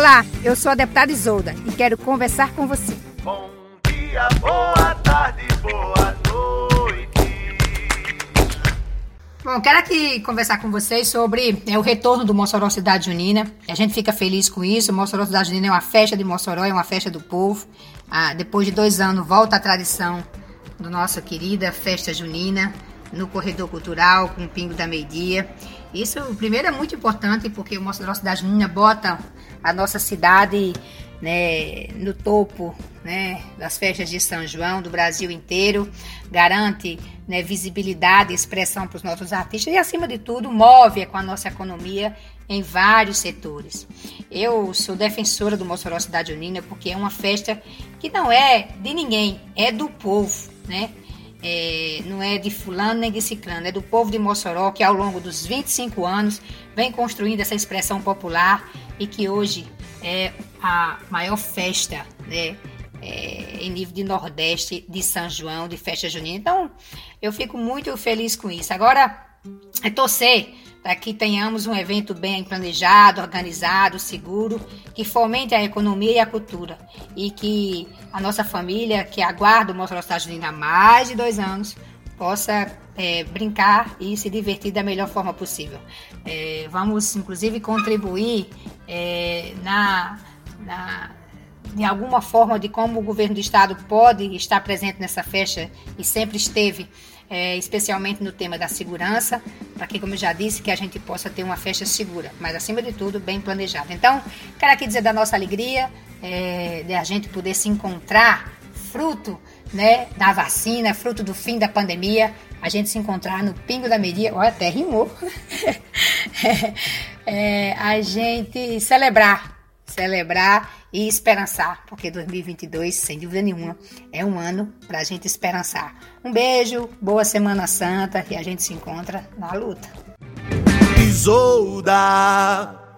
Olá, eu sou a deputada Isolda e quero conversar com você. Bom dia, boa tarde, boa noite. Bom, quero aqui conversar com vocês sobre é, o retorno do Mossoró Cidade Junina. A gente fica feliz com isso. O Mossoró Cidade Junina é uma festa de Mossoró, é uma festa do povo. Ah, depois de dois anos, volta a tradição do nossa querida festa junina no corredor cultural com o Pingo da Meio-Dia. Isso, primeiro, é muito importante porque o Mossoró Cidade Junina bota a nossa cidade né, no topo né, das festas de São João do Brasil inteiro, garante né, visibilidade e expressão para os nossos artistas e, acima de tudo, move com a nossa economia em vários setores. Eu sou defensora do Mossoró Cidade Unida porque é uma festa que não é de ninguém, é do povo, né? É, não é de fulano nem de ciclano, é do povo de Mossoró que ao longo dos 25 anos vem construindo essa expressão popular e que hoje é a maior festa né, é, em nível de Nordeste de São João, de festa junina. Então, eu fico muito feliz com isso. Agora, é torcer para que tenhamos um evento bem planejado, organizado, seguro, que fomente a economia e a cultura e que a nossa família, que aguarda o Cidade Junina há mais de dois anos, possa é, brincar e se divertir da melhor forma possível. É, vamos, inclusive, contribuir é, na, na, de alguma forma de como o governo do estado pode estar presente nessa festa e sempre esteve é, especialmente no tema da segurança, para que, como eu já disse, que a gente possa ter uma festa segura, mas acima de tudo bem planejada. Então, quero aqui dizer da nossa alegria é, de a gente poder se encontrar, fruto né, da vacina, fruto do fim da pandemia, a gente se encontrar no Pingo da Media, olha, até rimou, é, a gente celebrar celebrar e esperançar, porque 2022, sem dúvida nenhuma, é um ano para a gente esperançar. Um beijo, boa Semana Santa e a gente se encontra na luta. Isolda.